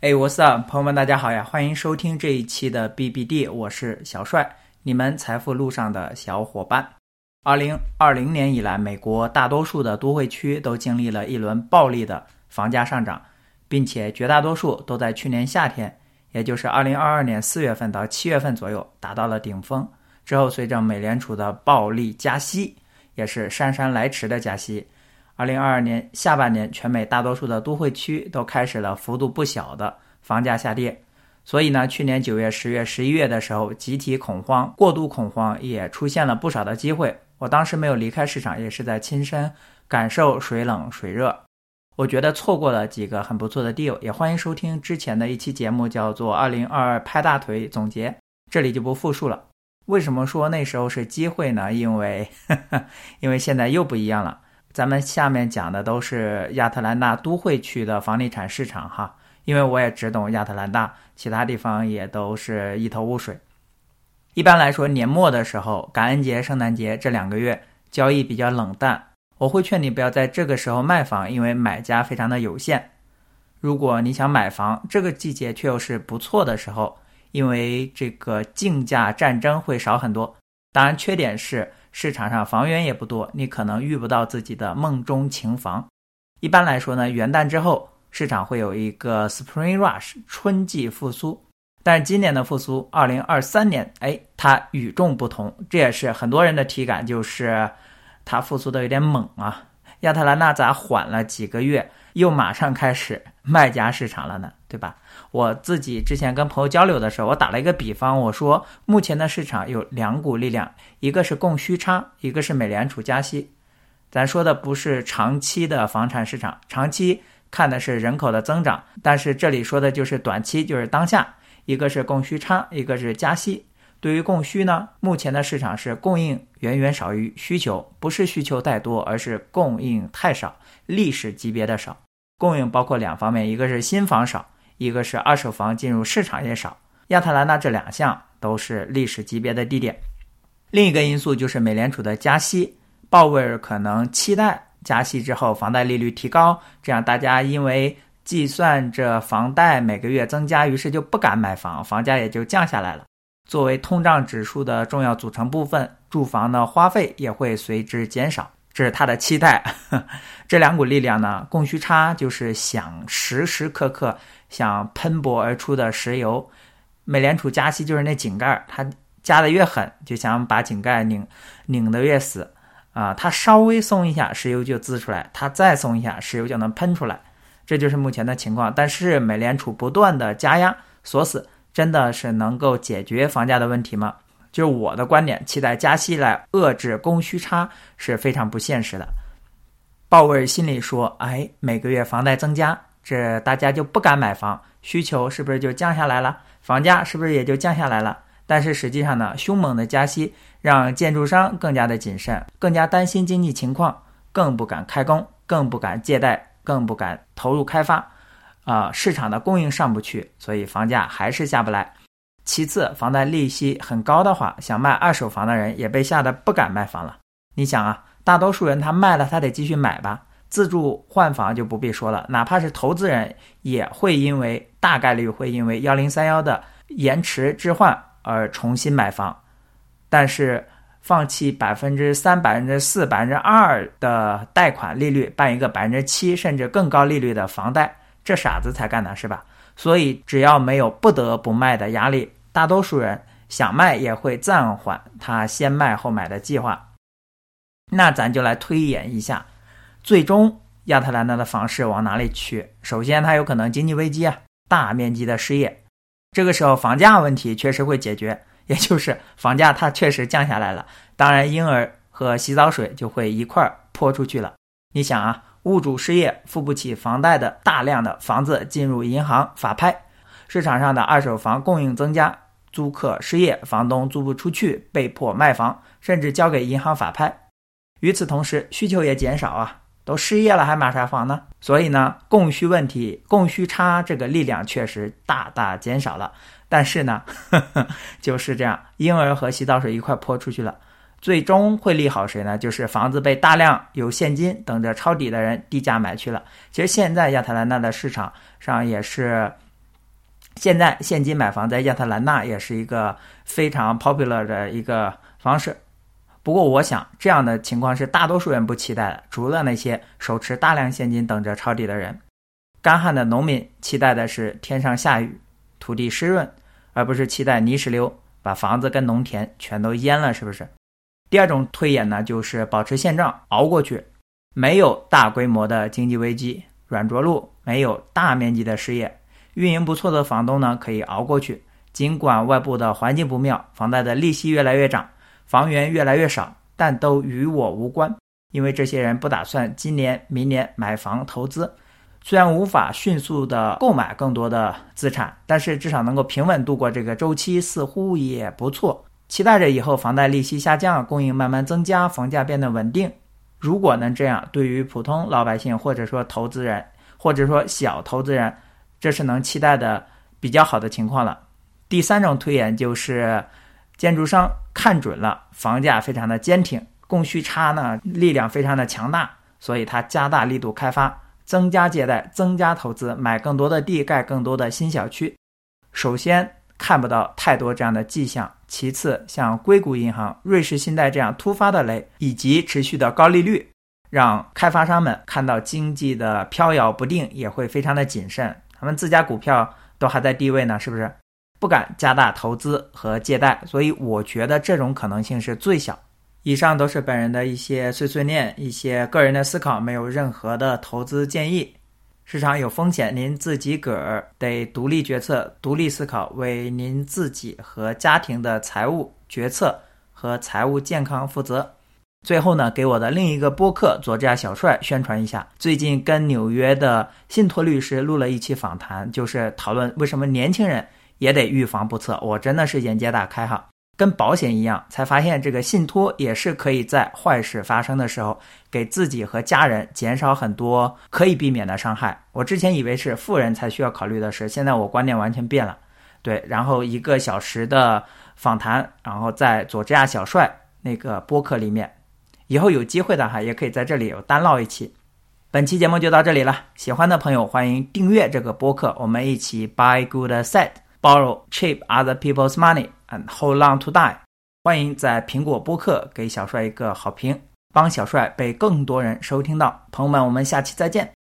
哎，What's up，朋友们，大家好呀！欢迎收听这一期的 BBD，我是小帅，你们财富路上的小伙伴。二零二零年以来，美国大多数的都会区都经历了一轮暴力的房价上涨，并且绝大多数都在去年夏天，也就是二零二二年四月份到七月份左右达到了顶峰。之后，随着美联储的暴力加息，也是姗姗来迟的加息。二零二二年下半年，全美大多数的都会区都开始了幅度不小的房价下跌，所以呢，去年九月、十月、十一月的时候，集体恐慌、过度恐慌也出现了不少的机会。我当时没有离开市场，也是在亲身感受水冷水热。我觉得错过了几个很不错的 deal，也欢迎收听之前的一期节目，叫做《二零二二拍大腿总结》，这里就不复述了。为什么说那时候是机会呢？因为，因为现在又不一样了。咱们下面讲的都是亚特兰大都会区的房地产市场哈，因为我也只懂亚特兰大，其他地方也都是一头雾水。一般来说，年末的时候，感恩节、圣诞节这两个月交易比较冷淡，我会劝你不要在这个时候卖房，因为买家非常的有限。如果你想买房，这个季节却又是不错的时候，因为这个竞价战争会少很多。当然，缺点是。市场上房源也不多，你可能遇不到自己的梦中情房。一般来说呢，元旦之后市场会有一个 Spring Rush 春季复苏，但是今年的复苏，二零二三年，哎，它与众不同，这也是很多人的体感，就是它复苏的有点猛啊。亚特兰大咋缓了几个月，又马上开始卖家市场了呢？对吧？我自己之前跟朋友交流的时候，我打了一个比方，我说目前的市场有两股力量，一个是供需差，一个是美联储加息。咱说的不是长期的房产市场，长期看的是人口的增长，但是这里说的就是短期，就是当下，一个是供需差，一个是加息。对于供需呢，目前的市场是供应远远少于需求，不是需求太多，而是供应太少，历史级别的少。供应包括两方面，一个是新房少，一个是二手房进入市场也少。亚特兰大这两项都是历史级别的低点。另一个因素就是美联储的加息，鲍威尔可能期待加息之后房贷利率提高，这样大家因为计算着房贷每个月增加，于是就不敢买房，房价也就降下来了。作为通胀指数的重要组成部分，住房的花费也会随之减少，这是他的期待。这两股力量呢，供需差就是想时时刻刻想喷薄而出的石油，美联储加息就是那井盖，它加的越狠，就想把井盖拧拧得越死啊！它稍微松一下，石油就滋出来；它再松一下，石油就能喷出来。这就是目前的情况。但是美联储不断的加压锁死。真的是能够解决房价的问题吗？就是我的观点，期待加息来遏制供需差是非常不现实的。鲍威尔心里说：“哎，每个月房贷增加，这大家就不敢买房，需求是不是就降下来了？房价是不是也就降下来了？”但是实际上呢，凶猛的加息让建筑商更加的谨慎，更加担心经济情况，更不敢开工，更不敢借贷，更不敢投入开发。啊，市场的供应上不去，所以房价还是下不来。其次，房贷利息很高的话，想卖二手房的人也被吓得不敢卖房了。你想啊，大多数人他卖了，他得继续买吧。自住换房就不必说了，哪怕是投资人，也会因为大概率会因为幺零三幺的延迟置换而重新买房。但是，放弃百分之三、百分之四、百分之二的贷款利率，办一个百分之七甚至更高利率的房贷。这傻子才干的是吧？所以只要没有不得不卖的压力，大多数人想卖也会暂缓他先卖后买的计划。那咱就来推演一下，最终亚特兰大的房市往哪里去？首先，它有可能经济危机啊，大面积的失业。这个时候，房价问题确实会解决，也就是房价它确实降下来了。当然，婴儿和洗澡水就会一块儿泼出去了。你想啊。物主失业，付不起房贷的大量的房子进入银行法拍，市场上的二手房供应增加，租客失业，房东租不出去，被迫卖房，甚至交给银行法拍。与此同时，需求也减少啊，都失业了还买啥房呢？所以呢，供需问题、供需差这个力量确实大大减少了。但是呢，就是这样，婴儿和洗澡水一块泼出去了。最终会利好谁呢？就是房子被大量有现金等着抄底的人低价买去了。其实现在亚特兰大的市场上也是现在现金买房在亚特兰大也是一个非常 popular 的一个方式。不过，我想这样的情况是大多数人不期待的，除了那些手持大量现金等着抄底的人。干旱的农民期待的是天上下雨，土地湿润，而不是期待泥石流把房子跟农田全都淹了，是不是？第二种推演呢，就是保持现状，熬过去。没有大规模的经济危机，软着陆，没有大面积的失业，运营不错的房东呢，可以熬过去。尽管外部的环境不妙，房贷的利息越来越涨，房源越来越少，但都与我无关，因为这些人不打算今年、明年买房投资。虽然无法迅速的购买更多的资产，但是至少能够平稳度过这个周期，似乎也不错。期待着以后房贷利息下降，供应慢慢增加，房价变得稳定。如果能这样，对于普通老百姓或者说投资人，或者说小投资人，这是能期待的比较好的情况了。第三种推演就是，建筑商看准了房价非常的坚挺，供需差呢力量非常的强大，所以他加大力度开发，增加借贷，增加投资，买更多的地，盖更多的新小区。首先。看不到太多这样的迹象。其次，像硅谷银行、瑞士信贷这样突发的雷，以及持续的高利率，让开发商们看到经济的飘摇不定，也会非常的谨慎。他们自家股票都还在低位呢，是不是？不敢加大投资和借贷。所以，我觉得这种可能性是最小。以上都是本人的一些碎碎念，一些个人的思考，没有任何的投资建议。市场有风险，您自己个儿得独立决策、独立思考，为您自己和家庭的财务决策和财务健康负责。最后呢，给我的另一个播客“左家小帅”宣传一下，最近跟纽约的信托律师录了一期访谈，就是讨论为什么年轻人也得预防不测。我真的是眼界大开哈。跟保险一样，才发现这个信托也是可以在坏事发生的时候，给自己和家人减少很多可以避免的伤害。我之前以为是富人才需要考虑的事，现在我观念完全变了。对，然后一个小时的访谈，然后在佐治亚小帅那个播客里面，以后有机会的哈，也可以在这里有单唠一期。本期节目就到这里了，喜欢的朋友欢迎订阅这个播客，我们一起 buy good set，borrow cheap other people's money。And hold on to die。欢迎在苹果播客给小帅一个好评，帮小帅被更多人收听到。朋友们，我们下期再见。